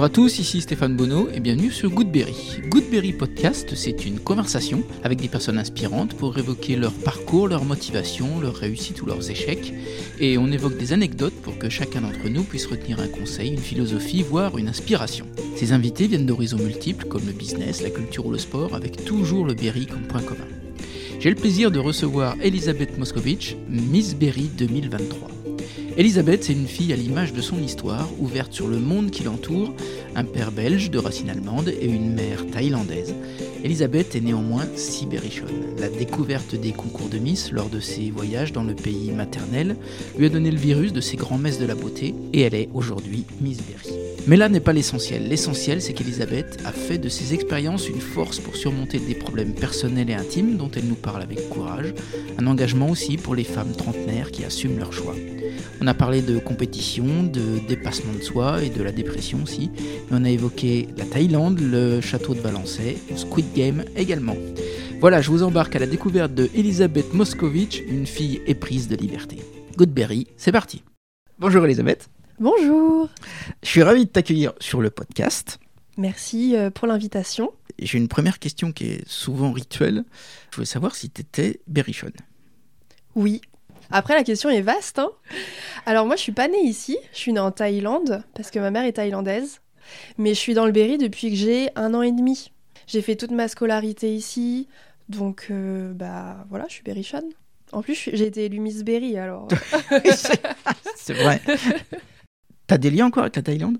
Bonjour à tous, ici Stéphane Bonneau et bienvenue sur Goodberry. Goodberry Podcast, c'est une conversation avec des personnes inspirantes pour évoquer leur parcours, leur motivation, leurs réussites ou leurs échecs. Et on évoque des anecdotes pour que chacun d'entre nous puisse retenir un conseil, une philosophie, voire une inspiration. Ces invités viennent d'horizons multiples comme le business, la culture ou le sport, avec toujours le Berry comme point commun. J'ai le plaisir de recevoir Elisabeth Moscovitch, Miss Berry 2023. Elisabeth, c'est une fille à l'image de son histoire, ouverte sur le monde qui l'entoure, un père belge de racines allemandes et une mère thaïlandaise. Elisabeth est néanmoins si berrichonne. La découverte des concours de Miss lors de ses voyages dans le pays maternel lui a donné le virus de ses grands-messes de la beauté et elle est aujourd'hui Miss Berry. Mais là n'est pas l'essentiel. L'essentiel, c'est qu'Elisabeth a fait de ses expériences une force pour surmonter des problèmes personnels et intimes dont elle nous parle avec courage, un engagement aussi pour les femmes trentenaires qui assument leur choix. On a parlé de compétition, de dépassement de soi et de la dépression aussi, mais on a évoqué la Thaïlande, le château de Valençay, Squid Game également. Voilà, je vous embarque à la découverte de Elisabeth Moscovitch, une fille éprise de liberté. Goodberry, c'est parti. Bonjour Elisabeth. Bonjour. Je suis ravi de t'accueillir sur le podcast. Merci euh, pour l'invitation. J'ai une première question qui est souvent rituelle. Je voulais savoir si tu étais berrichonne. Oui. Après, la question est vaste. Hein Alors moi, je suis pas née ici. Je suis née en Thaïlande parce que ma mère est thaïlandaise. Mais je suis dans le Berry depuis que j'ai un an et demi. J'ai fait toute ma scolarité ici. Donc, euh, bah voilà, je suis berrichonne. En plus, j'ai été élue Miss Berry, alors. C'est vrai. T'as des liens encore avec la Thaïlande?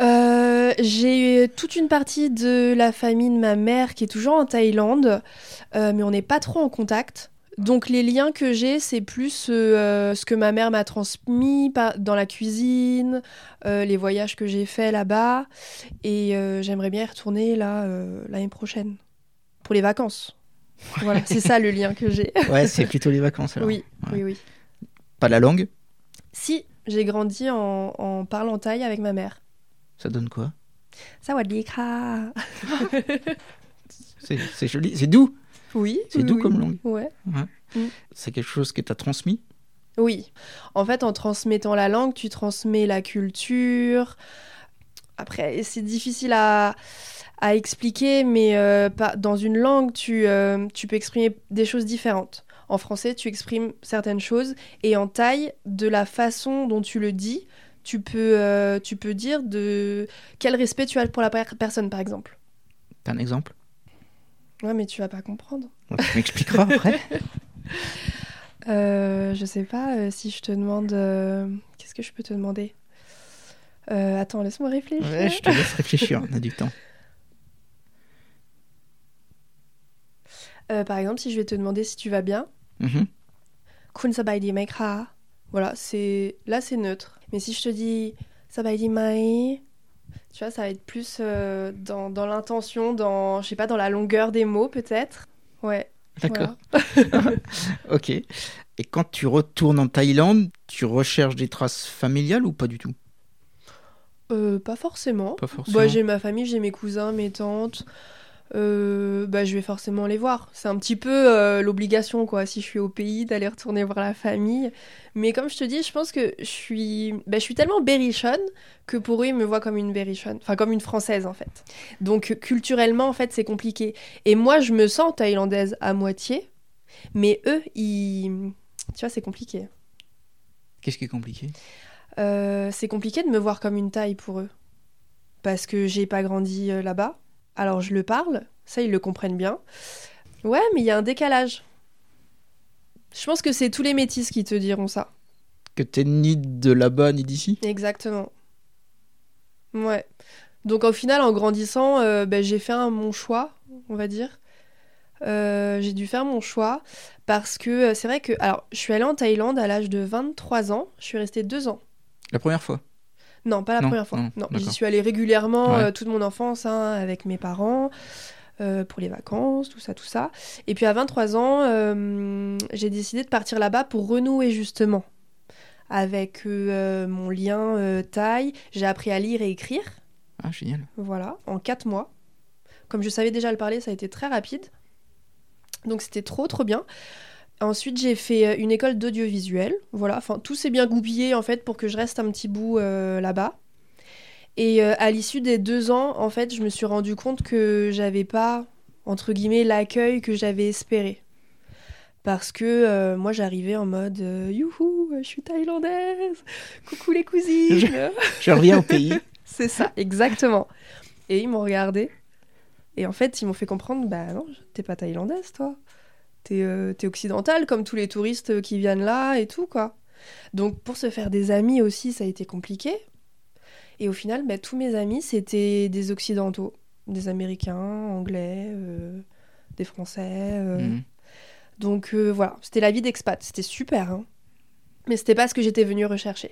Euh, J'ai toute une partie de la famille de ma mère qui est toujours en Thaïlande, euh, mais on n'est pas trop en contact. Donc les liens que j'ai, c'est plus euh, ce que ma mère m'a transmis dans la cuisine, les voyages que j'ai faits là-bas, et j'aimerais bien y retourner là l'année prochaine pour les vacances. Voilà, c'est ça le lien que j'ai. ouais, c'est plutôt les vacances alors. Oui, oui, oui. Pas la langue? Si, j'ai grandi en, en, parlant thaï avec ma mère. Ça donne quoi? Sawadika C'est joli, c'est doux. Oui. C'est doux comme langue. Ouais. Mm. C'est quelque chose que tu as transmis? Oui. En fait, en transmettant la langue, tu transmets la culture. Après, c'est difficile à, à, expliquer, mais euh, dans une langue, tu, euh, tu peux exprimer des choses différentes. En français, tu exprimes certaines choses et en thaï, de la façon dont tu le dis, tu peux, euh, tu peux dire de quel respect tu as pour la personne, par exemple. T'as un exemple? Ouais, mais tu vas pas comprendre. tu m'expliqueras après. euh, je sais pas euh, si je te demande. Euh, qu'est-ce que je peux te demander? Attends, laisse-moi réfléchir. Ouais, je te laisse réfléchir, on a du temps. par exemple, si je vais te demander si tu vas bien, Mhm. Kun sabai mai Voilà, c'est là c'est neutre. Mais si je te dis sabai mai, tu vois, ça va être plus euh, dans, dans l'intention, dans je sais pas, dans la longueur des mots peut-être. Ouais. D'accord. ok. Et quand tu retournes en Thaïlande, tu recherches des traces familiales ou pas du tout? Euh, Pas forcément. Pas forcément. Bah, j'ai ma famille, j'ai mes cousins, mes tantes. Euh, bah, je vais forcément les voir. C'est un petit peu euh, l'obligation, quoi, si je suis au pays, d'aller retourner voir la famille. Mais comme je te dis, je pense que je suis, bah, je suis tellement berrichonne que pour eux, ils me voient comme une berrichonne. Enfin, comme une française, en fait. Donc, culturellement, en fait, c'est compliqué. Et moi, je me sens thaïlandaise à moitié. Mais eux, ils... Tu vois, c'est compliqué. Qu'est-ce qui est compliqué? Euh, C'est compliqué de me voir comme une taille pour eux. Parce que j'ai pas grandi là-bas alors je le parle, ça ils le comprennent bien. Ouais, mais il y a un décalage. Je pense que c'est tous les métis qui te diront ça. Que t'es ni de là-bas ni d'ici? Exactement. Ouais. Donc au final, en grandissant, euh, ben, j'ai fait un, mon choix, on va dire. Euh, j'ai dû faire mon choix parce que euh, c'est vrai que... Alors, je suis allée en Thaïlande à l'âge de 23 ans. Je suis restée deux ans. La première fois? Non, pas la première fois. Non, j'y suis allée régulièrement euh, toute mon enfance hein, avec mes parents. Euh, pour les vacances, tout ça, tout ça. Et puis à 23 ans, euh, j'ai décidé de partir là-bas pour renouer justement avec mon lien taille. J'ai appris à lire et écrire. Ah, génial. Voilà, en 4 mois. Comme je savais déjà le parler, ça a été très rapide. Donc c'était trop, trop bien. Ensuite, j'ai fait euh, une école d'audiovisuel. Voilà, enfin, tout s'est bien goupillé en fait pour que je reste un petit bout euh, là-bas. Et euh, à l'issue des deux ans, en fait, je me suis rendu compte que j'avais pas, entre guillemets, l'accueil que j'avais espéré. Parce que euh, moi, j'arrivais en mode Youhou, je suis thaïlandaise, coucou les cousines. Je reviens au pays. C'est ça, exactement. Et ils m'ont regardé. Et en fait, ils m'ont fait comprendre Bah non, t'es pas thaïlandaise, toi. T'es euh, t'es occidentale, comme tous les touristes qui viennent là et tout, quoi. Donc, pour se faire des amis aussi, ça a été compliqué. Et au final, bah, tous mes amis, c'était des occidentaux, des américains, anglais, euh, des français. euh. Mhm. Donc euh, voilà, c'était la vie d'expat, c'était super. hein. Mais c'était pas ce que j'étais venue rechercher.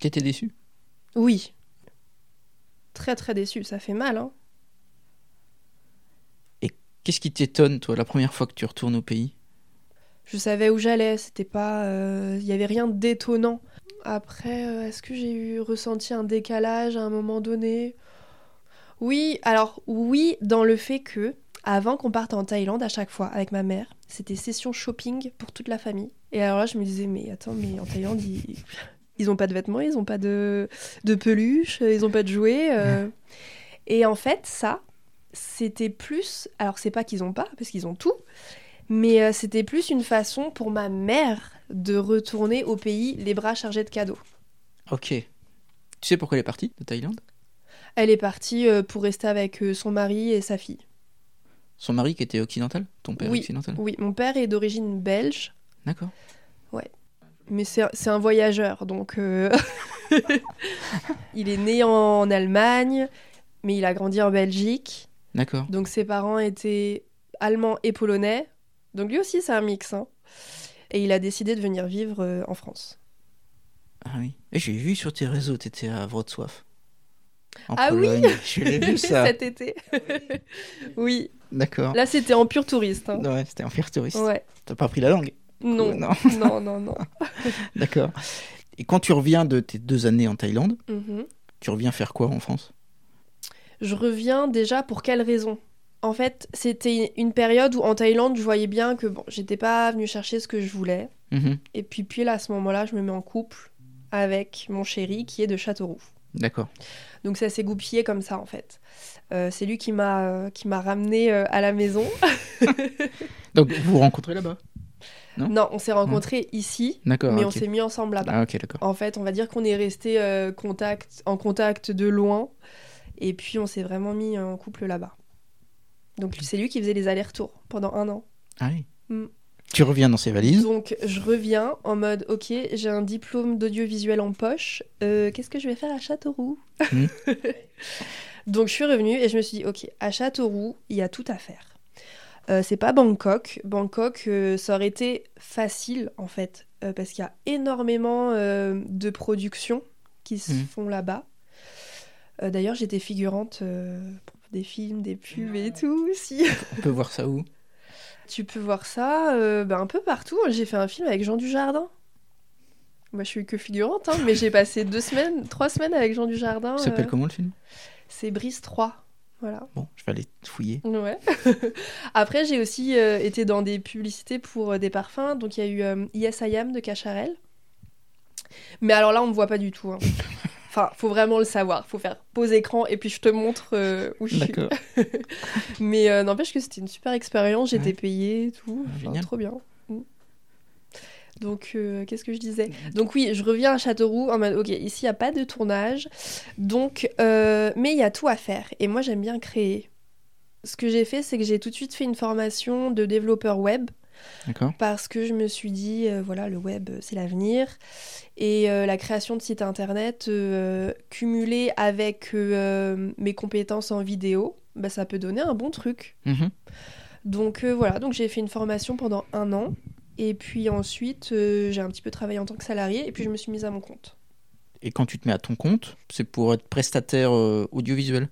T'étais déçu Oui. Très très déçu, ça fait mal. Hein. Qu'est-ce qui t'étonne, toi, la première fois que tu retournes au pays? Je savais où j'allais, c'était pas. euh, Il y avait rien d'étonnant. Après, euh, est-ce que j'ai eu ressenti un décalage à un moment donné? Oui, alors oui, dans le fait que, avant qu'on parte en Thaïlande à chaque fois avec ma mère, c'était session shopping pour toute la famille. Et alors là, je me disais, mais attends, mais en Thaïlande, ils, ils ont pas de vêtements, ils ont pas de, de peluche, ils ont pas de jouets. euh. Et en fait, ça, c'était plus. Alors, c'est pas qu'ils ont pas, parce qu'ils ont tout, mais euh, c'était plus une façon pour ma mère de retourner au pays les bras chargés de cadeaux. Ok. Tu sais pourquoi elle est partie de Thaïlande? Elle est partie euh, pour rester avec euh, son mari et sa fille. Son mari qui était occidental? Ton père Oui. occidental? Oui, mon père est d'origine belge, D'accord. mais c'est c'est un voyageur, donc euh, il est né en Allemagne, mais il a grandi en Belgique. D'accord. Donc ses parents étaient allemands et polonais. Donc lui aussi, c'est un mix. hein. Et il a décidé de venir vivre euh, en France. Ah oui. Et j'ai vu sur tes réseaux, t'étais à Wrocław. En Ah oui. Je l'ai vu ça. Cet été. oui, D'accord. là c'était en pur touriste. hein. Ouais, c'était un fier touriste. Ouais. T'as pas pris la langue Non, Non. non, non, non. D'accord. Et quand tu reviens de tes deux années en Thaïlande, Mhm. tu reviens faire quoi en France? Je reviens déjà pour quelle raison? En fait, c'était une période où en Thaïlande, je voyais bien que bon, j'étais pas venue chercher ce que je voulais. Mhm. Et puis, puis là, à ce moment-là, je me mets en couple avec mon chéri qui est de Châteauroux. D'accord. Donc ça s'est goupillé comme ça en fait. Euh, c'est lui qui m'a euh, qui m'a ramené euh, à la maison. Donc vous vous rencontrez là-bas? Non? Non, on s'est rencontrés ici, D'accord. mais on s'est mis ensemble là-bas. Ah ok, d'accord. En fait, on va dire qu'on est resté euh, contact, en contact de loin, et puis on s'est vraiment mis en couple là-bas. Donc c'est lui qui faisait les allers-retours pendant un an. Ah oui. Mm. Tu reviens dans ces valises? Donc je reviens en mode ok, j'ai un diplôme d'audiovisuel en poche, euh, qu'est-ce que je vais faire à Châteauroux? Mm. Donc je suis revenue et je me suis dit ok, à Châteauroux, il y a tout à faire. Euh, c'est pas Bangkok. Bangkok, euh, ça aurait été facile en fait, parce qu'il y a énormément de productions qui se Mm. font là-bas. Euh, D'ailleurs, j'étais figurante euh, pour des films, des pubs et tout aussi. On peut voir ça où? Tu peux voir ça euh, ben, un peu partout. J'ai fait un film avec Jean Dujardin. Moi, je suis que figurante, hein, mais j'ai passé deux semaines, trois semaines avec Jean Dujardin. Ça s'appelle comment le film? C'est Brise 3. Voilà. Bon, je vais aller fouiller. Ouais. Après, j'ai aussi été dans des publicités pour des parfums. Donc, il y a eu Yes I Am de Cacharel. Mais alors là, on me voit pas du tout. hein. Enfin, faut vraiment le savoir. Faut faire pause écran et puis je te montre euh, où je suis. Mais euh, n'empêche que c'était une super expérience, j'étais Ouais. payée et tout. Ah, Enfin, trop bien. Mm. Donc, euh, qu'est-ce que je disais? Donc oui, je reviens à Châteauroux en mode, ok, ici, il n'y a pas de tournage, donc, euh, mais il y a tout à faire. Et moi, j'aime bien créer. Ce que j'ai fait, c'est que j'ai tout de suite fait une formation de développeur web. Parce que je me suis dit, euh, voilà, le web, euh, c'est l'avenir. Et euh, la création de sites internet, cumulée avec mes compétences en vidéo, bah, ça peut donner un bon truc. Mhm. Donc voilà, donc j'ai fait une formation pendant un an. Et puis ensuite, j'ai un petit peu travaillé en tant que salarié. Et puis je me suis mise à mon compte. Et quand tu te mets à ton compte, c'est pour être prestataire audiovisuel?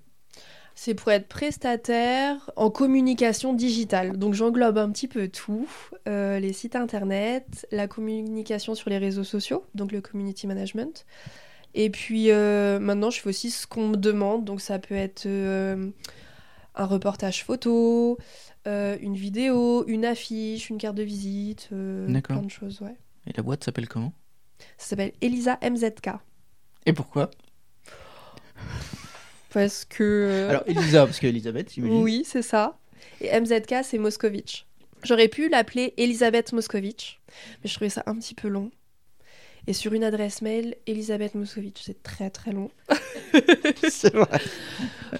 C'est pour être prestataire en communication digitale. Donc j'englobe un petit peu tout. Euh, les sites internet, la communication sur les réseaux sociaux, donc le community management. Et puis euh, maintenant, je fais aussi ce qu'on me demande. Donc ça peut être euh, un reportage photo, une vidéo, une affiche, une carte de visite, plein de choses, ouais. Et la boîte s'appelle comment? Ça s'appelle Elisa MZK. Et pourquoi? Parce que. Alors, Elisa, parce qu'Elisabeth, j'imagine. Oui, c'est ça. Et MZK, c'est Moscovitch. J'aurais pu l'appeler Elisabeth Moscovitch, mais je trouvais ça un petit peu long. Et sur une adresse mail, Elisabeth Moscovitch, c'est très très long. c'est vrai.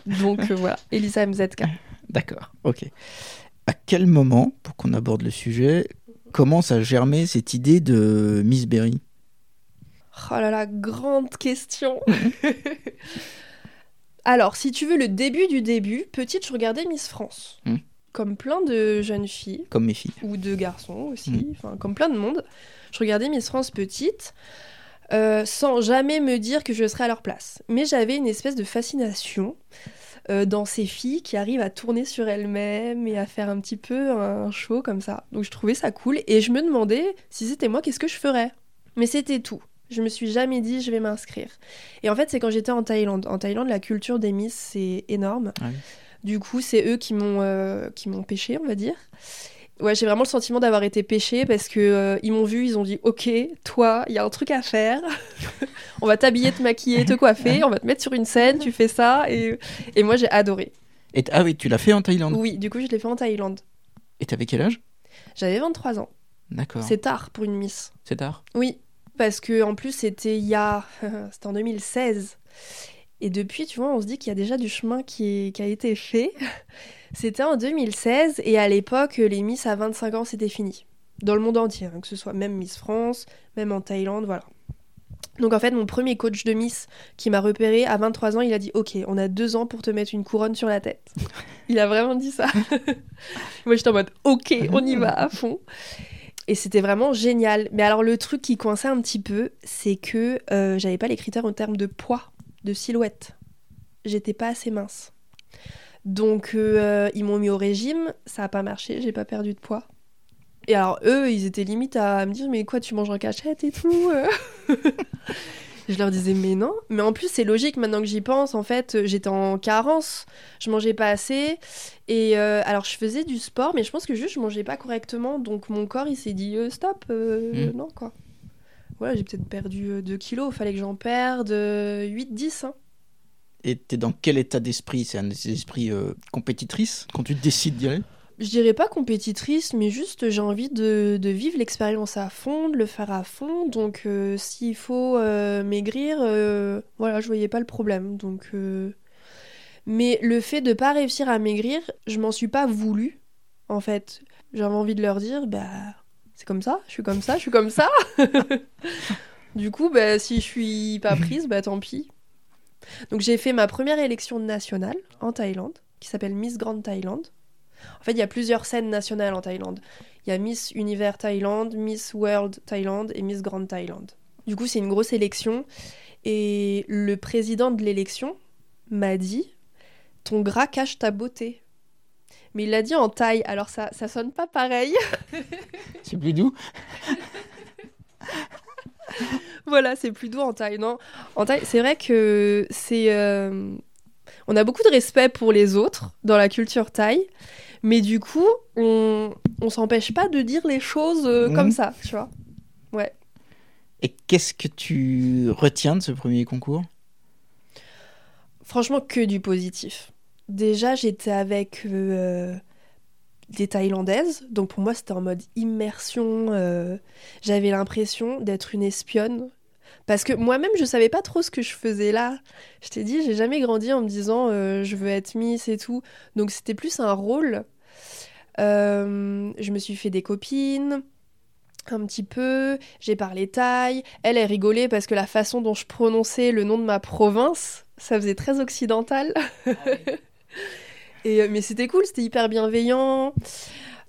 Donc euh, voilà, Elisa MZK. D'accord, ok. À quel moment, pour qu'on aborde le sujet, commence à germer cette idée de Miss Berry? Oh là là, grande question. Alors, si tu veux le début du début, petite, je regardais Miss France. Hmm. Comme plein de jeunes filles, Comme mes filles. ou de garçons aussi, Hmm. enfin comme plein de monde. Je regardais Miss France petite, euh, sans jamais me dire que je serais à leur place. Mais j'avais une espèce de fascination euh, dans ces filles qui arrivent à tourner sur elles-mêmes et à faire un petit peu un show comme ça. Donc je trouvais ça cool et je me demandais si c'était moi, qu'est-ce que je ferais? Mais c'était tout. Je me suis jamais dit je vais m'inscrire. Et en fait, c'est quand j'étais en Thaïlande. En Thaïlande, la culture des Miss, c'est énorme. Ah. Du coup, c'est eux qui m'ont euh, qui m'ont pêché, on va dire. Ouais, j'ai vraiment le sentiment d'avoir été pêché parce que euh, ils m'ont vu, ils ont dit OK, toi, il y a un truc à faire. on va t'habiller, te maquiller, te coiffer, on va te mettre sur une scène, tu fais ça et, et moi j'ai adoré. Et ah oui, tu l'as fait en Thaïlande? Oui, du coup, je l'ai fait en Thaïlande. Et t'avais quel âge? J'avais 23 ans. D'accord. C'est tard pour une Miss. C'est tard? Oui, parce que en plus c'était il y a c'était en 2016. Et depuis, tu vois, on se dit qu'il y a déjà du chemin qui, a été fait. C'était en 2016 et à l'époque, les Miss à 25 ans, c'était fini. Dans le monde entier, hein, que ce soit même Miss France, même en Thaïlande, voilà. Donc en fait, mon premier coach de Miss qui m'a repéré à 23 ans, il a dit Ok, on a deux ans pour te mettre une couronne sur la tête. il a vraiment dit ça. Moi j'étais en mode Ok, on y va à fond. Et c'était vraiment génial. Mais alors le truc qui coinçait un petit peu, c'est que euh, j'avais pas les critères en termes de poids, de silhouette. J'étais pas assez mince. Donc euh, ils m'ont mis au régime, ça a pas marché, j'ai pas perdu de poids. Et alors eux, ils étaient limite à me dire mais quoi tu manges en cachette et tout. Je leur disais mais non. Mais en plus c'est logique maintenant que j'y pense. En fait euh, j'étais en carence, je mangeais pas assez. Et euh, alors je faisais du sport, mais je pense que juste je mangeais pas correctement. Donc mon corps il s'est dit euh, stop, euh, Mm. non quoi. Voilà j'ai peut-être perdu 2 kilos, fallait que j'en perde 8-10. Hein. Et t'es dans quel état d'esprit? C'est un esprit compétitrice quand tu décides d'y aller? Je dirais pas compétitrice, mais juste j'ai envie de, vivre l'expérience à fond, de le faire à fond. Donc euh, s'il faut euh, maigrir, euh, voilà, je voyais pas le problème. Donc, Mais le fait de pas réussir à maigrir, je m'en suis pas voulu, en fait. J'avais envie de leur dire, bah c'est comme ça, je suis comme ça, je suis comme ça. du coup, bah, si je suis pas prise, bah tant pis. Donc j'ai fait ma première élection nationale en Thaïlande, qui s'appelle Miss Grande Thaïlande. En fait, il y a plusieurs scènes nationales en Thaïlande. Il y a Miss Univers Thaïlande, Miss World Thaïlande et Miss Grande Thaïlande. Du coup, c'est une grosse élection. Et le président de l'élection m'a dit Ton gras cache ta beauté. Mais il l'a dit en thaï, alors ça, ça sonne pas pareil. C'est plus doux voilà, c'est plus doux en thaï. Non, en thaï, c'est vrai que c'est. euh, On a beaucoup de respect pour les autres dans la culture thaï, mais du coup, on, on s'empêche pas de dire les choses euh, Mhm. comme ça, tu vois. Et qu'est-ce que tu retiens de ce premier concours? Franchement, que du positif. Déjà, j'étais avec euh, des Thaïlandaises, donc pour moi, c'était en mode immersion. euh, J'avais l'impression d'être une espionne. Parce que moi-même, je savais pas trop ce que je faisais là. Je t'ai dit, j'ai jamais grandi en me disant euh, je veux être Miss et tout. Donc c'était plus un rôle. Euh, je me suis fait des copines un petit peu, j'ai parlé thaï. Elle, elle rigolait parce que la façon dont je prononçais le nom de ma province, ça faisait très occidental. Et, euh, mais c'était cool, c'était hyper bienveillant.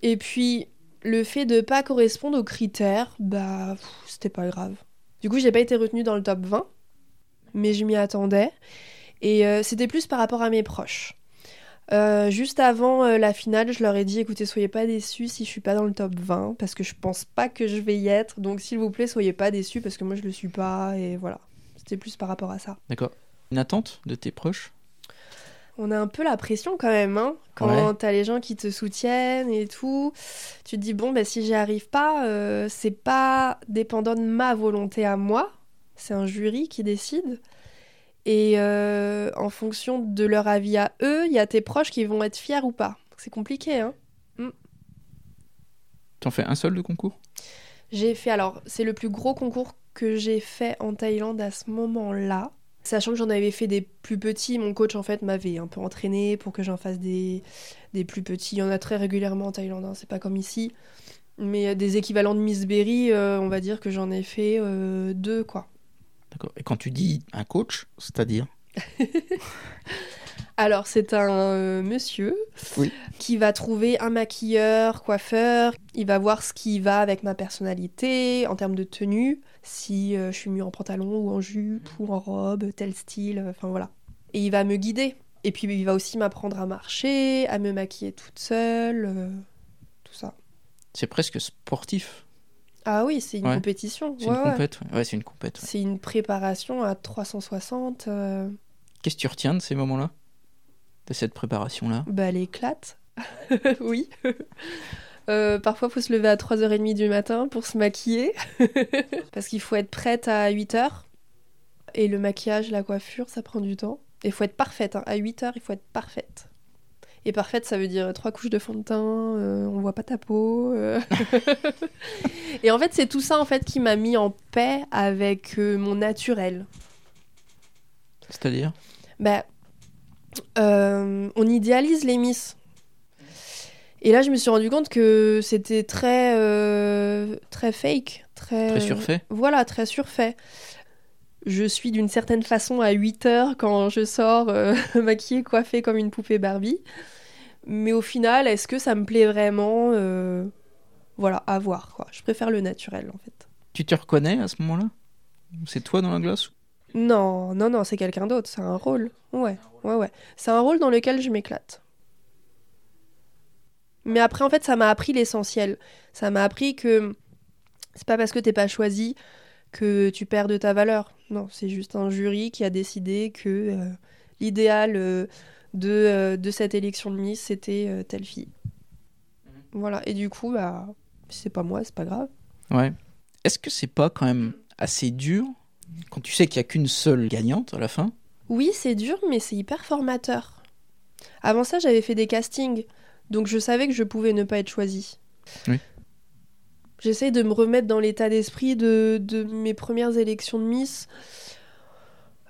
Et puis, le fait de pas correspondre aux critères, bah, c'était pas grave. Du coup, j'ai pas été retenue dans le top 20, mais je m'y attendais. Et euh, c'était plus par rapport à mes proches. Euh, juste avant euh, la finale, je leur ai dit écoutez, soyez pas déçus si je suis pas dans le top 20, parce que je pense pas que je vais y être. Donc, s'il vous plaît, soyez pas déçus, parce que moi, je le suis pas. Et voilà. C'était plus par rapport à ça. D'accord. Une attente de tes proches? On a un peu la pression quand même, hein, quand Ouais. t'as les gens qui te soutiennent et tout. Tu te dis, bon, bah, si j'y arrive pas, euh, c'est pas dépendant de ma volonté à moi, c'est un jury qui décide. Et euh, en fonction de leur avis à eux, il y a tes proches qui vont être fiers ou pas. C'est compliqué, hein T'en fais un seul de concours? J'ai fait, alors, c'est le plus gros concours que j'ai fait en Thaïlande à ce moment-là. Sachant que j'en avais fait des plus petits, mon coach en fait m'avait un peu entraîné pour que j'en fasse des, des plus petits. Il y en a très régulièrement en Thaïlande, hein, c'est pas comme ici. Mais des équivalents de Miss Berry, euh, on va dire que j'en ai fait euh, deux, quoi. D'accord. Et quand tu dis un coach, c'est-à-dire? Alors, c'est un euh, monsieur Oui. qui va trouver un maquilleur, coiffeur. Il va voir ce qui va avec ma personnalité en termes de tenue, si euh, je suis mieux en pantalon ou en jupe ou en robe, tel style, euh, enfin voilà. Et il va me guider. Et puis, il va aussi m'apprendre à marcher, à me maquiller toute seule, euh, tout ça. C'est presque sportif. Ah oui, c'est une Ouais. compétition. C'est ouais, une compète. Ouais, Ouais, c'est une compète. C'est une préparation à 360. euh, Qu'est-ce que tu retiens de ces moments-là? De cette préparation-là Bah, elle éclate. oui. Euh, parfois, il faut se lever à 3h30 du matin pour se maquiller. Parce qu'il faut être prête à 8h. Et le maquillage, la coiffure, ça prend du temps. Et il faut être parfaite. hein. À 8h, il faut être parfaite. Et parfaite, ça veut dire trois couches de fond de teint, euh, on voit pas ta peau. euh. Et en fait, c'est tout ça en fait qui m'a mis en paix avec euh, mon naturel. C'est-à-dire? Bah, on idéalise les Miss. Et là, je me suis rendu compte que c'était très, euh, très fake, très, Très surfait Voilà, très surfait. Je suis d'une certaine façon à 8 heures quand je sors euh, maquillée, coiffée comme une poupée Barbie. Mais au final, est-ce que ça me plaît vraiment Euh, Voilà, à voir. Quoi. Je préfère le naturel en fait. Tu te reconnais à ce moment-là? C'est toi dans la glace Non, non, non, c'est quelqu'un d'autre. C'est un rôle. Ouais, ouais, ouais. C'est un rôle dans lequel je m'éclate. Mais après, en fait, ça m'a appris l'essentiel. Ça m'a appris que c'est pas parce que t'es pas choisi que tu perds de ta valeur. Non, c'est juste un jury qui a décidé que euh, l'idéal euh, de, euh, de cette élection de Miss, c'était euh, telle fille. Voilà. Et du coup, bah, c'est pas moi, c'est pas grave. Ouais. Est-ce que c'est pas quand même assez dur quand tu sais qu'il n'y a qu'une seule gagnante à la fin Oui, c'est dur, mais c'est hyper formateur. Avant ça, j'avais fait des castings, donc je savais que je pouvais ne pas être choisie. Oui. J'essaye de me remettre dans l'état d'esprit de, de mes premières élections de Miss.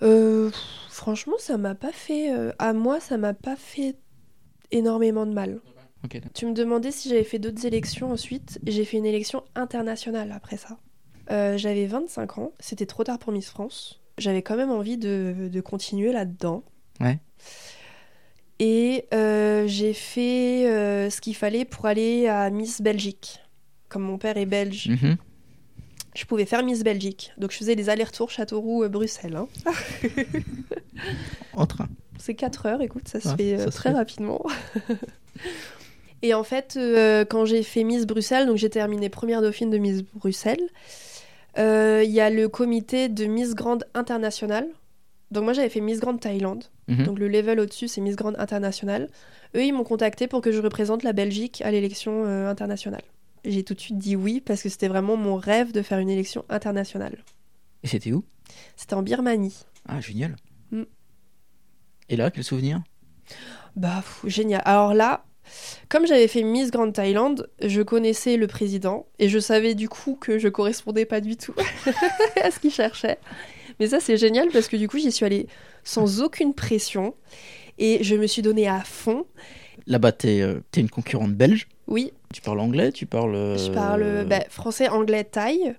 Euh, franchement, ça m'a pas fait. euh, à moi, ça m'a pas fait énormément de mal. Tu me demandais si j'avais fait d'autres élections ensuite. J'ai fait une élection internationale après ça. Euh, j'avais 25 ans, c'était trop tard pour Miss France. J'avais quand même envie de, de continuer là-dedans. Ouais. Et euh, j'ai fait euh, ce qu'il fallait pour aller à Miss Belgique. Comme mon père est belge, Mhm. je pouvais faire Miss Belgique. Donc je faisais des allers-retours Châteauroux-Bruxelles. hein. En train. C'est 4 heures, écoute, ça se Ouais, fait se très fait. rapidement. Et en fait, euh, quand j'ai fait Miss Bruxelles, donc j'ai terminé première dauphine de Miss Bruxelles, il y a le comité de Miss Grande Internationale. Donc moi j'avais fait Miss Grande Thaïlande, Mhm. donc le level au-dessus c'est Miss Grande Internationale. Eux ils m'ont contacté pour que je représente la Belgique à l'élection euh, internationale. J'ai tout de suite dit oui parce que c'était vraiment mon rêve de faire une élection internationale. Et c'était où? C'était en Birmanie. Ah, génial. Mm. Et là, quel souvenir? Bah, pff, génial. Alors là, comme j'avais fait Miss Grande Thaïlande, je connaissais le président et je savais du coup que je correspondais pas du tout à ce qu'il cherchait. Mais ça, c'est génial parce que du coup, j'y suis allée sans aucune pression et je me suis donnée à fond. Là-bas, t'es euh, une concurrente belge. Oui, Tu parles anglais, tu parles. euh, je parle bah, français, anglais, thaï.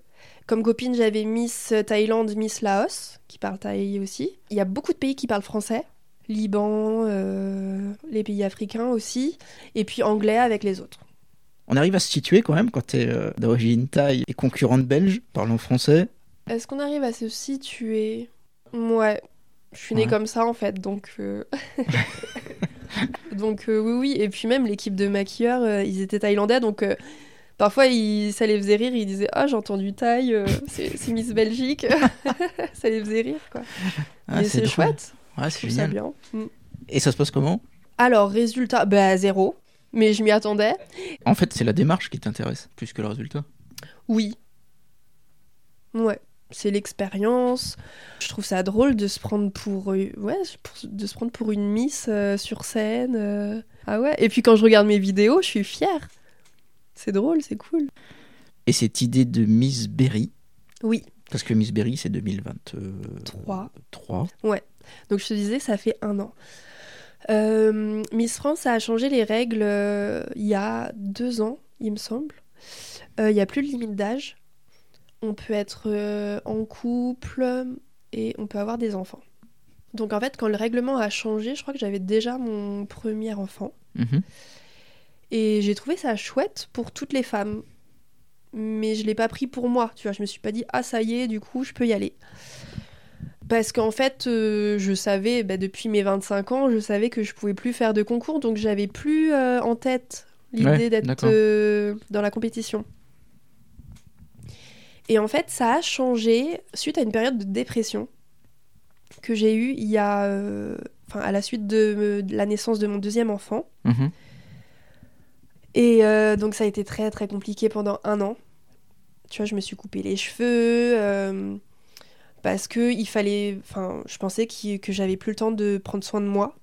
Comme copine, j'avais Miss Thaïlande, Miss Laos, qui parle thaï aussi. Il y a beaucoup de pays qui parlent français. Liban, euh, les pays africains aussi. Et puis anglais avec les autres. On arrive à se situer quand même quand t'es euh, d'origine thaï et concurrente belge, parlant français. Est-ce qu'on arrive à se situer? Ouais, je suis née Ouais. comme ça en fait, donc. euh, donc oui, oui. Et puis même l'équipe de maquilleurs, ils étaient thaïlandais, donc parfois ils- ça les faisait rire. Ils disaient Ah, j'ai entendu Thaï, euh, c'est Miss Belgique. ça les faisait rire quoi. Ah, Mais c'est chouette, Ouais, c'est ça bien. Mm. Et ça se passe comment? Alors, résultat, bah zéro. Mais je m'y attendais. En fait, c'est la démarche qui t'intéresse, plus que le résultat. Oui. Ouais. c'est l'expérience. Je trouve ça drôle de se prendre pour, ouais, pour- de se prendre pour une miss euh, sur scène. euh. Ah ouais. Et puis quand je regarde mes vidéos, je suis fière. C'est drôle, c'est cool. Et cette idée de Miss Berry, Oui. parce que Miss Berry c'est 2023. Trois. Donc je te disais, ça fait un an. Euh, Miss France a changé les règles euh, il y a deux ans, il me semble. Euh, Il n'y a plus de limite d'âge. On peut être en couple et on peut avoir des enfants. Donc en fait, quand le règlement a changé, je crois que j'avais déjà mon premier enfant. Mhm. Et j'ai trouvé ça chouette pour toutes les femmes. Mais je l'ai pas pris pour moi, tu vois. Je me suis pas dit, ah ça y est, du coup, je peux y aller. Parce qu'en fait, euh, je savais, bah, depuis mes 25 ans, je savais que je pouvais plus faire de concours, donc j'avais plus euh, en tête l'idée Ouais, d'être euh, dans la compétition. Et en fait, ça a changé suite à une période de dépression que j'ai eue il y a, enfin, à la suite de, de la naissance de mon deuxième enfant. Mhm. Et donc ça a été très très compliqué pendant un an. Tu vois, je me suis coupé les cheveux parce que il fallait, enfin, je pensais que j'avais plus le temps de prendre soin de moi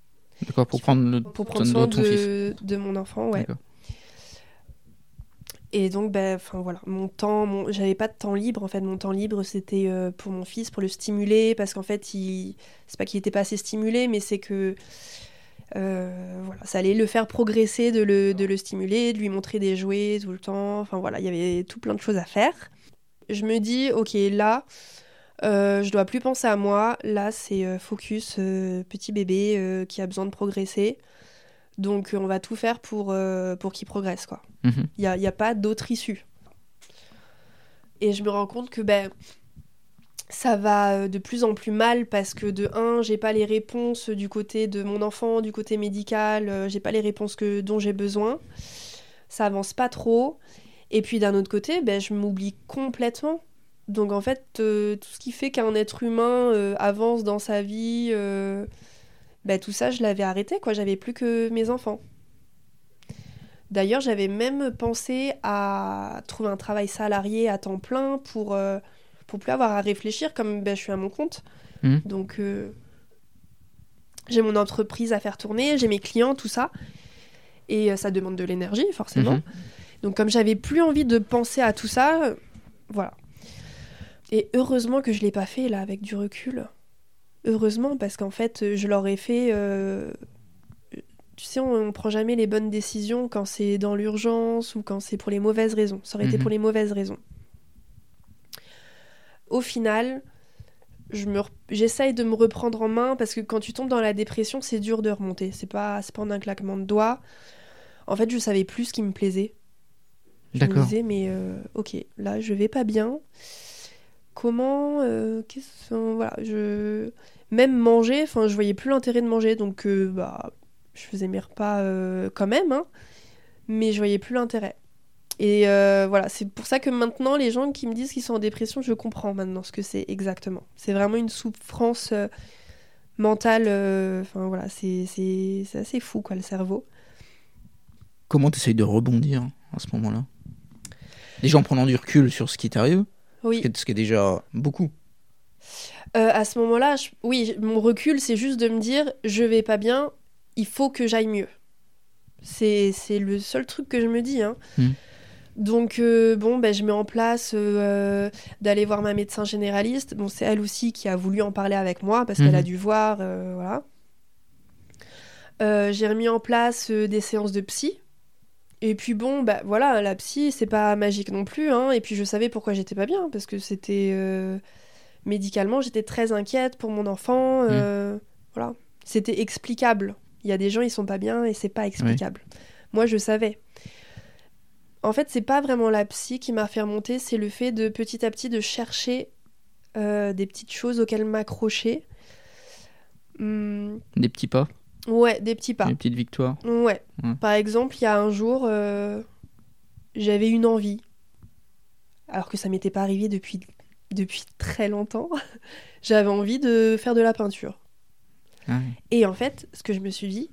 D'accord, pour prendre le pour temps prendre de soin ton de, de mon enfant, ouais. Et donc, ben, enfin voilà, mon temps, mon... j'avais pas de temps libre. En fait, mon temps libre, c'était euh, pour mon fils, pour le stimuler, parce qu'en fait, il... c'est pas qu'il était pas assez stimulé, mais c'est que euh, voilà, ça allait le faire progresser, de le, de le stimuler, de lui montrer des jouets tout le temps. Enfin voilà, il y avait tout plein de choses à faire. Je me dis, ok, là, euh, je dois plus penser à moi. Là, c'est euh, focus euh, petit bébé euh, qui a besoin de progresser. Donc, on va tout faire pour, pour qu'il progresse, quoi. Mhm. Il n'y a, y a pas d'autre issue. Et je me rends compte que ben, ça va de plus en plus mal parce que de un, j'ai pas les réponses du côté de mon enfant, du côté médical, j'ai pas les réponses que, dont j'ai besoin. Ça avance pas trop. Et puis d'un autre côté, ben, je m'oublie complètement. Donc en fait, euh, tout ce qui fait qu'un être humain euh, avance dans sa vie, euh, ben, tout ça, je l'avais arrêté, quoi. J'avais plus que mes enfants. D'ailleurs, j'avais même pensé à trouver un travail salarié à temps plein pour, pour plus avoir à réfléchir, comme ben, je suis à mon compte. Mhm. Donc, j'ai mon entreprise à faire tourner, j'ai mes clients, tout ça. Et ça demande de l'énergie, forcément. Mhm. Donc, comme j'avais plus envie de penser à tout ça, voilà. Et heureusement que je l'ai pas fait, là, avec du recul. Heureusement, parce qu'en fait, je l'aurais fait. euh, Tu sais, on, on prend jamais les bonnes décisions quand c'est dans l'urgence ou quand c'est pour les mauvaises raisons. Ça aurait été Mhm. pour les mauvaises raisons. Au final, je j'essaye de me reprendre en main parce que quand tu tombes dans la dépression, c'est dur de remonter. C'est pas, c'est pas en un claquement de doigts. En fait, je savais plus ce qui me plaisait. Je me disais, mais euh, ok, là, je vais pas bien. Comment. euh, qu'est-ce- voilà, je. Même manger, enfin, je voyais plus l'intérêt de manger, donc euh, bah, je faisais mes repas euh, quand même, hein, mais je voyais plus l'intérêt. Et voilà, c'est pour ça que maintenant, les gens qui me disent qu'ils sont en dépression, je comprends maintenant ce que c'est exactement. C'est vraiment une souffrance mentale, enfin voilà, c'est c'est- c'est assez fou, quoi, le cerveau. Comment tu essayes de rebondir à ce moment-là? Déjà en prenant du recul sur ce qui t'arrive, Oui. ce qui est déjà beaucoup. Euh, à ce moment-là, je- oui, mon recul, c'est juste de me dire, je vais pas bien, il faut que j'aille mieux. C'est c'est le seul truc que je me dis. hein. Hmm. Donc, euh, bon, ben, je mets en place euh, d'aller voir ma médecin généraliste. Bon, c'est elle aussi qui a voulu en parler avec moi parce qu'elle Mhm. a dû voir, voilà. J'ai remis en place des séances de psy. Et puis bon, bah voilà, la psy, c'est pas magique non plus. Hein. Et puis je savais pourquoi j'étais pas bien, parce que c'était euh, médicalement, j'étais très inquiète pour mon enfant. euh, Voilà, c'était explicable. Il y a des gens, ils sont pas bien et c'est pas explicable. Moi, je savais. En fait, c'est pas vraiment la psy qui m'a fait remonter, c'est le fait de petit à petit de chercher euh, des petites choses auxquelles m'accrocher. Hum, Des petits pas, ouais, des petits pas. des petites victoires. Ouais. Ouais. Par exemple, il y a un jour, euh, j'avais une envie, alors que ça m'était pas arrivé depuis, depuis très longtemps. j'avais envie de faire de la peinture. Ah. Et en fait, ce que je me suis dit,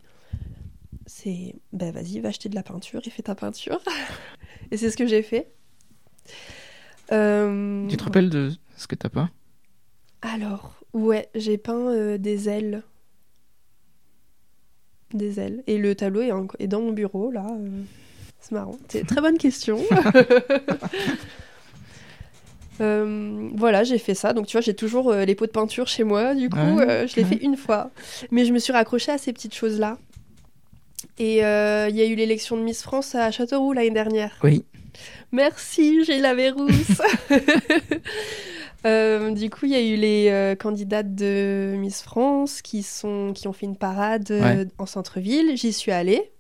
c'est bah vas-y, va acheter de la peinture et fais ta peinture. et c'est ce que j'ai fait. Euh, Tu te rappelles de ce que t'as pas Alors, ouais, j'ai peint euh, des ailes. Des ailes. Et le tableau est, en- est dans mon bureau, là. euh, C'est marrant. C'est très bonne question. Euh, voilà, j'ai fait ça. Donc, tu vois, j'ai toujours euh, les pots de peinture chez moi. Du coup, Ouais, euh, je l'ai ouais. fait une fois. Mais je me suis raccrochée à ces petites choses-là. Et il y a eu l'élection de Miss France à Châteauroux l'année dernière. Oui. Merci, j'ai la rousse. Euh, du coup, il y a eu les euh, candidates de Miss France qui, sont, qui ont fait une parade euh, Ouais. en centre-ville. J'y suis allée,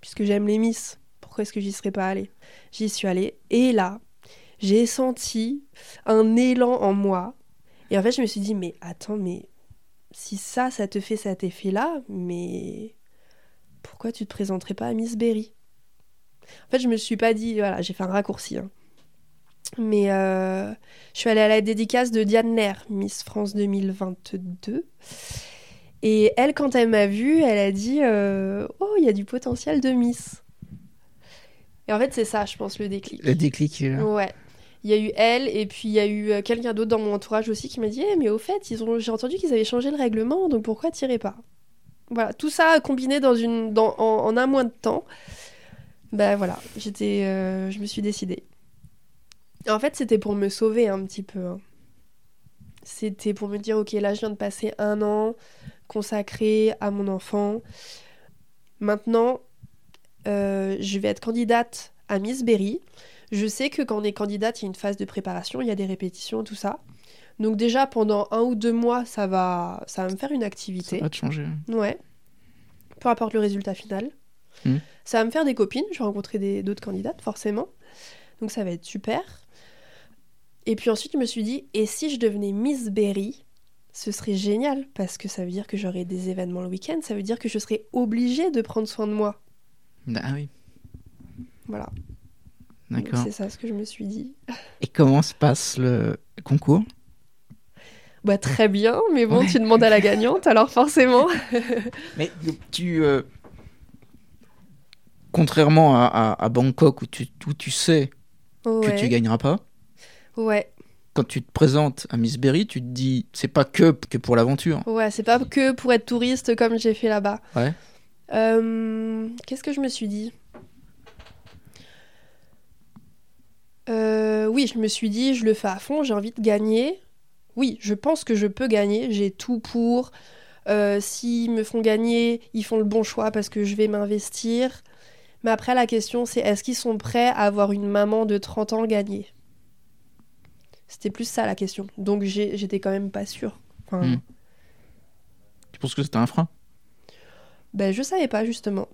puisque j'aime les Miss. Pourquoi est-ce que j'y serais pas allée? J'y suis allée. Et là, j'ai senti un élan en moi. Et en fait, je me suis dit, mais attends, mais si ça, ça te fait cet effet-là, mais pourquoi tu te présenterais pas à Miss Berry? En fait, je me suis pas dit, voilà, j'ai fait un raccourci. hein. Mais euh, je suis allée à la dédicace de Diane Lair, Miss France 2022. Et elle, quand elle m'a vue, elle a dit euh, Oh, il y a du potentiel de Miss. Et en fait, c'est ça, je pense, le déclic. Le déclic là. Ouais. Il y a eu elle, et puis il y a eu euh, quelqu'un d'autre dans mon entourage aussi qui m'a dit Eh, mais au fait, ils ont... j'ai entendu qu'ils avaient changé le règlement, donc pourquoi tirer pas? Voilà, tout ça combiné dans une... dans... En... en un mois de temps. Ben voilà, j'étais, euh, je me suis décidée. En fait, c'était pour me sauver un petit peu. hein. C'était pour me dire Ok, là, je viens de passer un an consacré à mon enfant. Maintenant, euh, je vais être candidate à Miss Berry. Je sais que quand on est candidate, il y a une phase de préparation, il y a des répétitions, tout ça. Donc déjà, pendant un ou deux mois, ça va, ça va me faire une Ça activité. va te changer. Ouais. Peu importe le résultat final. Mm. Ça va me faire des copines. Je vais rencontrer d'autres candidates, forcément. Donc ça va être super. Et puis ensuite, je me suis dit, et si je devenais Miss Berry ce serait génial parce que ça veut dire que j'aurai des événements le week-end, ça veut dire que je serais obligée de prendre soin de moi. Ah oui, Voilà. D'accord. C'est ça ce que je me suis dit. Et comment se passe le concours? Bah très bien, mais bon, Ouais. tu demandes à la gagnante, alors forcément. Mais tu. euh, Contrairement à, à- à Bangkok où tu, où tu sais que tu gagneras pas, Ouais, quand tu te présentes à Miss Berry, tu te dis c'est pas que, que pour l'aventure. ouais, c'est pas que pour être touriste comme j'ai fait là-bas. Ouais. Euh, Qu'est-ce que je me suis dit? Euh, Oui, je me suis dit, je le fais à fond, j'ai envie de gagner. Oui, je pense que je peux gagner, j'ai tout pour. Euh, S'ils me font gagner, ils font le bon choix parce que je vais m'investir. Mais après, la question, c'est est-ce qu'ils sont prêts à avoir une maman de 30 ans gagner? C'était plus ça la question. Donc j'étais quand même pas sûre. Enfin, Hmm. Tu penses que c'était un frein? Ben, je savais pas, justement.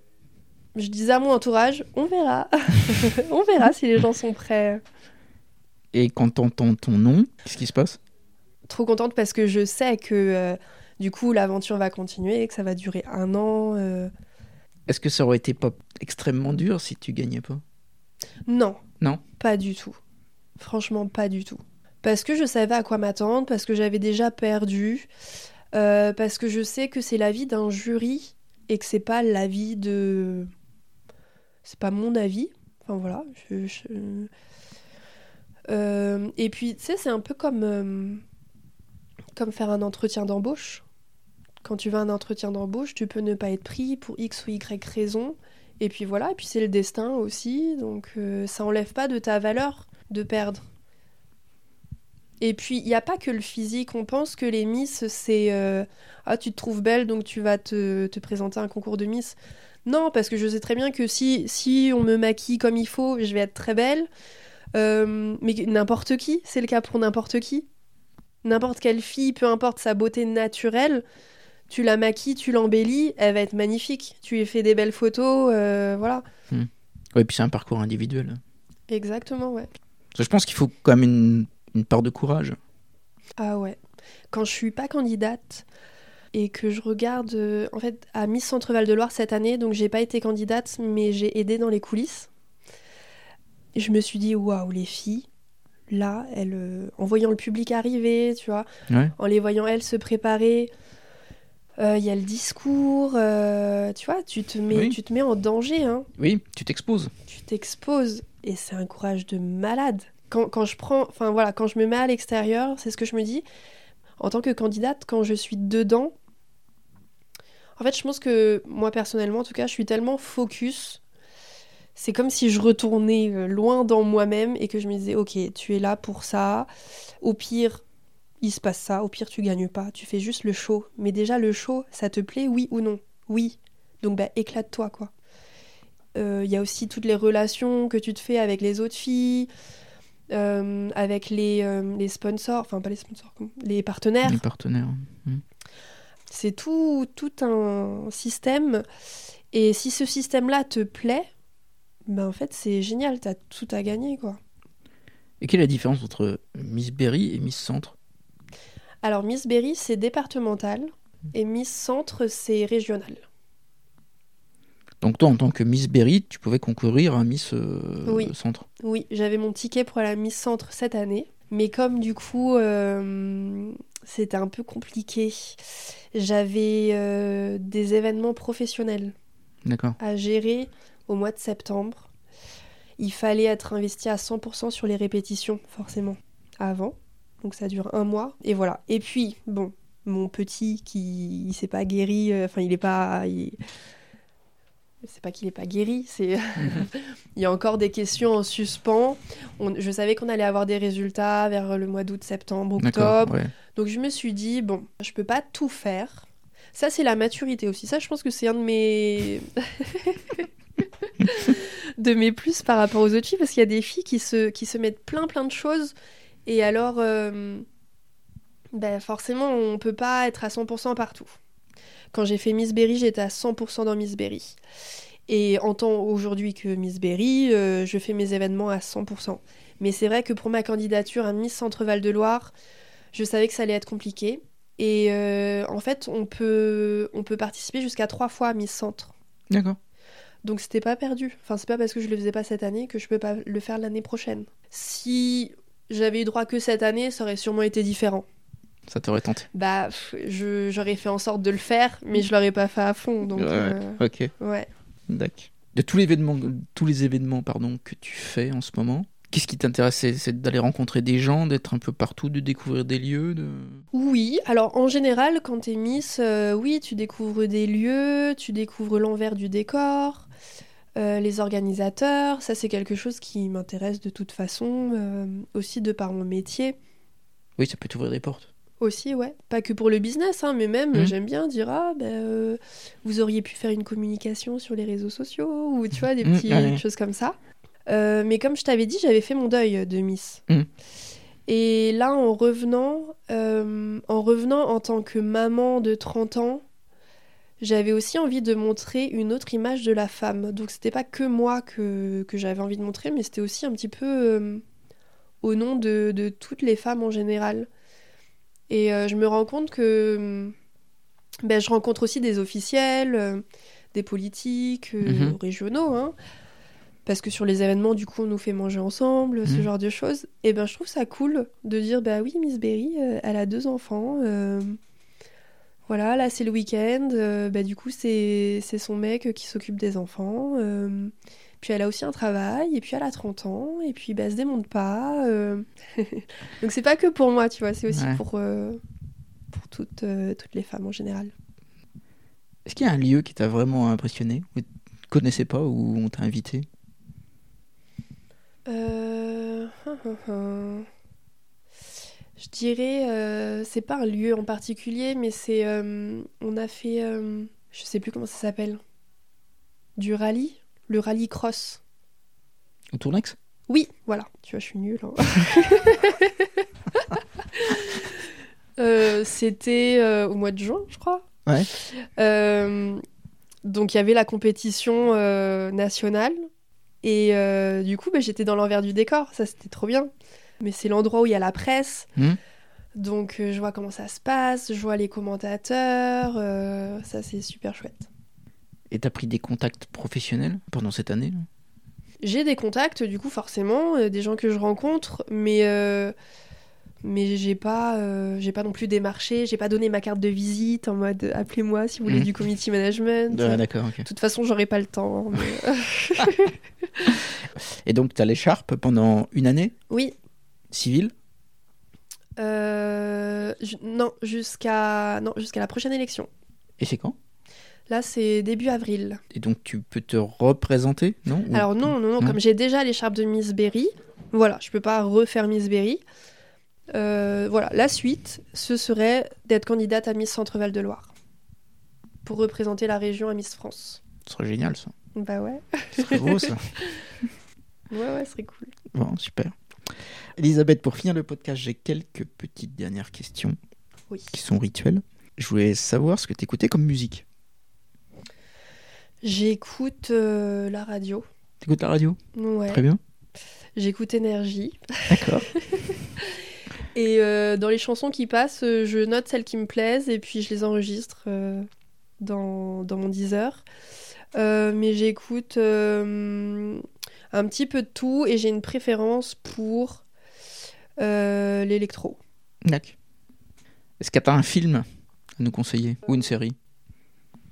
Je disais à mon entourage, on verra. on verra si les gens sont prêts. Et quand t'entends ton nom, qu'est-ce qui se passe? Trop contente parce que je sais que, euh, du coup, l'aventure va continuer, que ça va durer un an. euh. Est-ce que ça aurait été pas extrêmement dur si tu gagnais pas? Non. Non? Pas du tout. Franchement, pas du tout. Parce que je savais à quoi m'attendre, parce que j'avais déjà perdu, euh, parce que je sais que c'est l'avis d'un jury et que c'est pas l'avis de. C'est pas mon avis. Enfin voilà. Euh, et puis, tu sais, c'est un peu comme, euh, comme faire un entretien d'embauche. Quand tu vas à un entretien d'embauche, tu peux ne pas être pris pour X ou Y raison. Et puis voilà, et puis c'est le destin aussi, donc ça enlève pas de ta valeur de perdre. Et puis il n'y a pas que le physique, on pense que les Miss c'est euh, ah tu te trouves belle donc tu vas te, te présenter à un concours de Miss. Non, parce que je sais très bien que si, si on me maquille comme il faut, je vais être très belle. Euh, mais n'importe qui, c'est le cas pour n'importe qui. N'importe quelle fille, peu importe sa beauté naturelle, tu la maquilles, tu l'embellis, elle va être magnifique. Tu lui fais des belles photos, euh, voilà. Oui, puis c'est un parcours individuel. Exactement, ouais. Je pense qu'il faut quand même une, une part de courage. Ah ouais. Quand je suis pas candidate et que je regarde, euh, en fait, à Miss Centre-Val de Loire cette année, donc j'ai pas été candidate, mais j'ai aidé dans les coulisses. Je me suis dit, waouh, les filles, là, elles, euh, en voyant le public arriver, tu vois, Ouais. en les voyant elles se préparer, euh, il y a le discours, euh, tu vois, tu te mets, Oui. tu te mets en danger, hein. Oui, tu t'exposes. tu t'exposes et c'est un courage de malade. Quand, je prends, enfin voilà, quand je me mets à l'extérieur, c'est ce que je me dis. En tant que candidate, quand je suis dedans, en fait, je pense que moi personnellement, en tout cas, je suis tellement focus. C'est comme si je retournais euh, loin dans moi-même et que je me disais, ok, tu es là pour ça. Au pire, il se passe ça. Au pire, tu gagnes pas. Tu fais juste le show. Mais déjà, le show, ça te plaît, oui ou non? Oui. Donc, bah, éclate-toi, quoi. Euh, Il y a aussi toutes les relations que tu te fais avec les autres filles, euh, avec les, euh, les sponsors, enfin pas les sponsors, les partenaires. Les partenaires. Mm. C'est tout, tout un système. Et si ce système-là te plaît, ben en fait c'est génial, t'as tout à gagner quoi. Et quelle est la différence entre Miss Berry et Miss Centre? Alors Miss Berry c'est départemental et Miss Centre c'est régional. Donc toi, en tant que Miss Berry, tu pouvais concourir à Miss euh, Oui. Centre. Oui, j'avais mon ticket pour la Miss Centre cette année, mais comme du coup euh, c'était un peu compliqué, j'avais euh, des événements professionnels à gérer au mois de septembre. Il fallait être investi à 100% sur les répétitions, forcément, avant. Donc ça dure un mois. Et voilà. Et puis, bon, mon petit qui il s'est pas guéri, enfin il est pas... il- C'est pas qu'il est pas guéri, c'est... il y a encore des questions en suspens. On- Je savais qu'on allait avoir des résultats vers le mois d'août, septembre, octobre. ouais. Donc je me suis dit, bon, je peux pas tout faire. Ça, c'est la maturité aussi. Ça, je pense que c'est un de mes... de mes plus par rapport aux autres filles, parce qu'il y a des filles qui se, qui se mettent plein plein de choses, et alors, euh, ben, forcément, on peut pas être à 100% partout. Quand j'ai fait Miss Berry, j'étais à 100% dans Miss Berry. Et en tant aujourd'hui que Miss Berry, euh, je fais mes événements à 100%. Mais c'est vrai que pour ma candidature à Miss Centre-Val de Loire, je savais que ça allait être compliqué. Et euh, en fait, on peut, on peut participer jusqu'à trois fois à Miss Centre. D'accord. Donc c'était pas perdu. Enfin, c'est pas parce que je le faisais pas cette année que je peux pas le faire l'année prochaine. Si j'avais eu droit que cette année, ça aurait sûrement été différent. Ça t'aurait tenté. Bah, j'aurais fait en sorte de le faire, mais je l'aurais pas fait à fond. Donc, Ouais. euh, Ok. ouais. D'accord. De tous les événements, tous les événements pardon, que tu fais en ce moment, qu'est-ce qui t'intéresse C'est- C'est d'aller rencontrer des gens, d'être un peu partout, de découvrir des lieux de... Oui, alors en général, quand t'es Miss, euh, oui, tu découvres des lieux, tu découvres l'envers du décor, euh, les organisateurs. Ça, c'est quelque chose qui m'intéresse de toute façon, euh, aussi de par mon métier. Oui, ça peut t'ouvrir des portes. Aussi, ouais. Pas que pour le business, hein, mais même, Mhm. j'aime bien dire, ah, ben, euh, vous auriez pu faire une communication sur les réseaux sociaux, ou tu vois, des Mhm, petites ouais. choses comme ça. Euh, mais comme je t'avais dit, j'avais fait mon deuil de Miss. Mhm. Et là, en revenant, euh, en revenant en tant que maman de 30 ans, j'avais aussi envie de montrer une autre image de la femme. Donc c'était pas que moi que, que j'avais envie de montrer, mais c'était aussi un petit peu euh, au nom de, de toutes les femmes en général. Et euh, je me rends compte que hum, ben, je rencontre aussi des officiels, euh, des politiques euh, Mhm. régionaux, hein, parce que sur les événements, du coup, on nous fait manger ensemble, ce Mhm. genre de choses. Et ben, je trouve ça cool de dire, bah oui, Miss Berry, elle a deux enfants. euh, voilà, là c'est le week-end, euh, bah, du coup c'est c'est son mec qui s'occupe des enfants. euh, puis elle a aussi un travail, et puis elle a 30 ans, et puis bah, elle se démonte pas. euh. Donc c'est pas que pour moi, tu vois, c'est aussi Ouais. pour, euh, pour toutes, euh, toutes les femmes en général. Est-ce qu'il y a un lieu qui t'a vraiment impressionné, ou que tu connaissais pas, ou on t'a invité? Hum, hum, hum. Je dirais, c'est pas un lieu en particulier, mais c'est, on a fait, je sais plus comment ça s'appelle, du rallye, le rallye cross. Au Tournex? Oui, voilà, tu vois, je suis nulle. hein. Euh, C'était euh, au mois de juin, je crois. Ouais. Euh, donc il y avait la compétition nationale. Et du coup, bah, j'étais dans l'envers du décor. Ça, c'était trop bien. Mais c'est l'endroit où il y a la presse. Mhm. Donc je vois comment ça se passe, je vois les commentateurs. ça, c'est super chouette. Et t'as pris des contacts professionnels pendant cette année là J'ai des contacts, du coup, forcément, euh, des gens que je rencontre, mais, euh, mais j'ai pas, euh, j'ai pas non plus démarché, j'ai pas donné ma carte de visite en mode appelez-moi si vous voulez Mhm. du community management. Ah, D'accord, ok. De toute façon, j'aurais pas le temps. hein, mais, euh, Et donc t'as l'écharpe pendant une année? Oui, Civil Euh, non, jusqu'à non, jusqu'à la prochaine élection. Et c'est quand? Là, c'est début avril. Et donc tu peux te représenter, non Alors non, non, non, Non. comme j'ai déjà l'écharpe de Miss Berry, voilà, je peux pas refaire Miss Berry. Euh, voilà, la suite, ce serait d'être candidate à Miss Centre-Val de Loire pour représenter la région à Miss France. Ce serait génial ça. Bah ouais, Ce serait beau ça. ouais, ouais, ce serait cool. Bon, super. Elisabeth, pour finir le podcast, j'ai quelques petites dernières questions Oui. qui sont rituelles. Je voulais savoir ce que tu écoutais comme musique. J'écoute euh, la radio. T'écoutes la radio? Ouais. Très bien. J'écoute Énergie. D'accord. Et euh, dans les chansons qui passent, euh, je note celles qui me plaisent et puis je les enregistre euh, dans, dans mon Deezer. Mais j'écoute un petit peu de tout et j'ai une préférence pour l'électro. D'accord. Est-ce que tu as un film à nous conseiller Ou une série?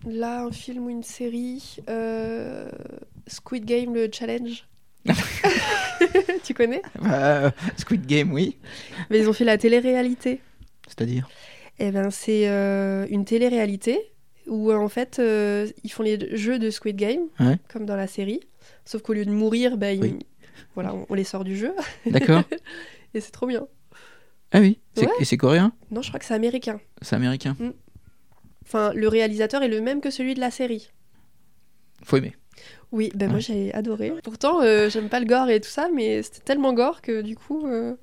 Là, un film ou une série euh, Squid Game, le challenge. tu connais? Euh, Squid Game, oui. Mais ils ont fait la télé-réalité. C'est-à-dire? Eh ben, c'est euh, une télé-réalité où en fait ils font les jeux de Squid Game, Ouais. comme dans la série. Sauf qu'au lieu de mourir, ben, ils- voilà, on, on les sort du jeu. D'accord. Et c'est trop bien. Ah oui. Ouais. Et c'est coréen? Non, je crois que c'est américain. C'est américain Enfin, le réalisateur est le même que celui de la série. Faut aimer. Oui, ben moi j'ai adoré. Pourtant, euh, j'aime pas le gore et tout ça, mais c'était tellement gore que du coup, euh,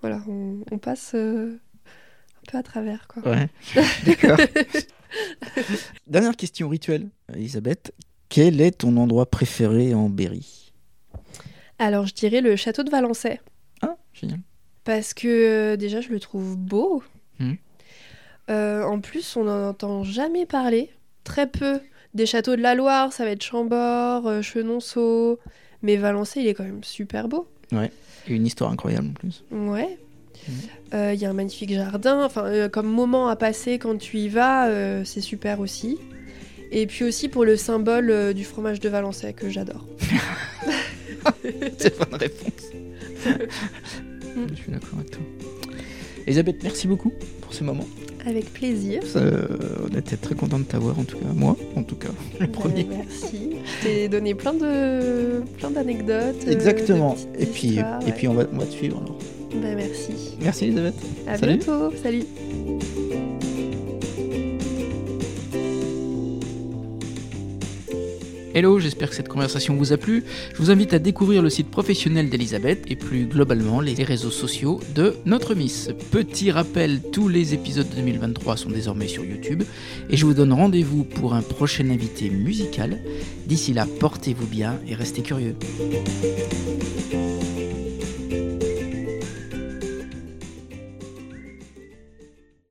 voilà, on, on passe euh, un peu à travers, quoi. Ouais. D'accord. Dernière question rituelle, Elisabeth. Quel est ton endroit préféré en Berry? Alors, je dirais le château de Valençay. Ah, génial. Parce que déjà, je le trouve beau. Mhm. Euh, en plus, on n'en entend jamais parler. Très peu. Des châteaux de la Loire, ça va être Chambord, euh, Chenonceau. Mais Valençay, il est quand même super beau. Et une histoire incroyable en plus. Ouais. Mhm. Euh, Il y a un magnifique jardin. Enfin, euh, comme moment à passer quand tu y vas, euh, c'est super aussi. Et puis aussi pour le symbole euh, du fromage de Valençay que j'adore. C'est bonne réponse. Je suis d'accord avec toi. Elisabeth, merci beaucoup pour ce moment. Avec plaisir. Euh, on était très content de t'avoir, en tout cas, moi, en tout cas, le Ben, premier. merci. Je t'ai donné plein de plein d'anecdotes. euh, Exactement. de Et puis, et puis on, va, on va te suivre alors. Ben, merci. Merci Elisabeth. À Salut. bientôt. Salut. Hello, j'espère que cette conversation vous a plu. Je vous invite à découvrir le site professionnel d'Elisabeth et plus globalement les réseaux sociaux de notre Miss. Petit rappel, tous les épisodes de 2023 sont désormais sur YouTube et je vous donne rendez-vous pour un prochain invité musical. D'ici là, portez-vous bien et restez curieux.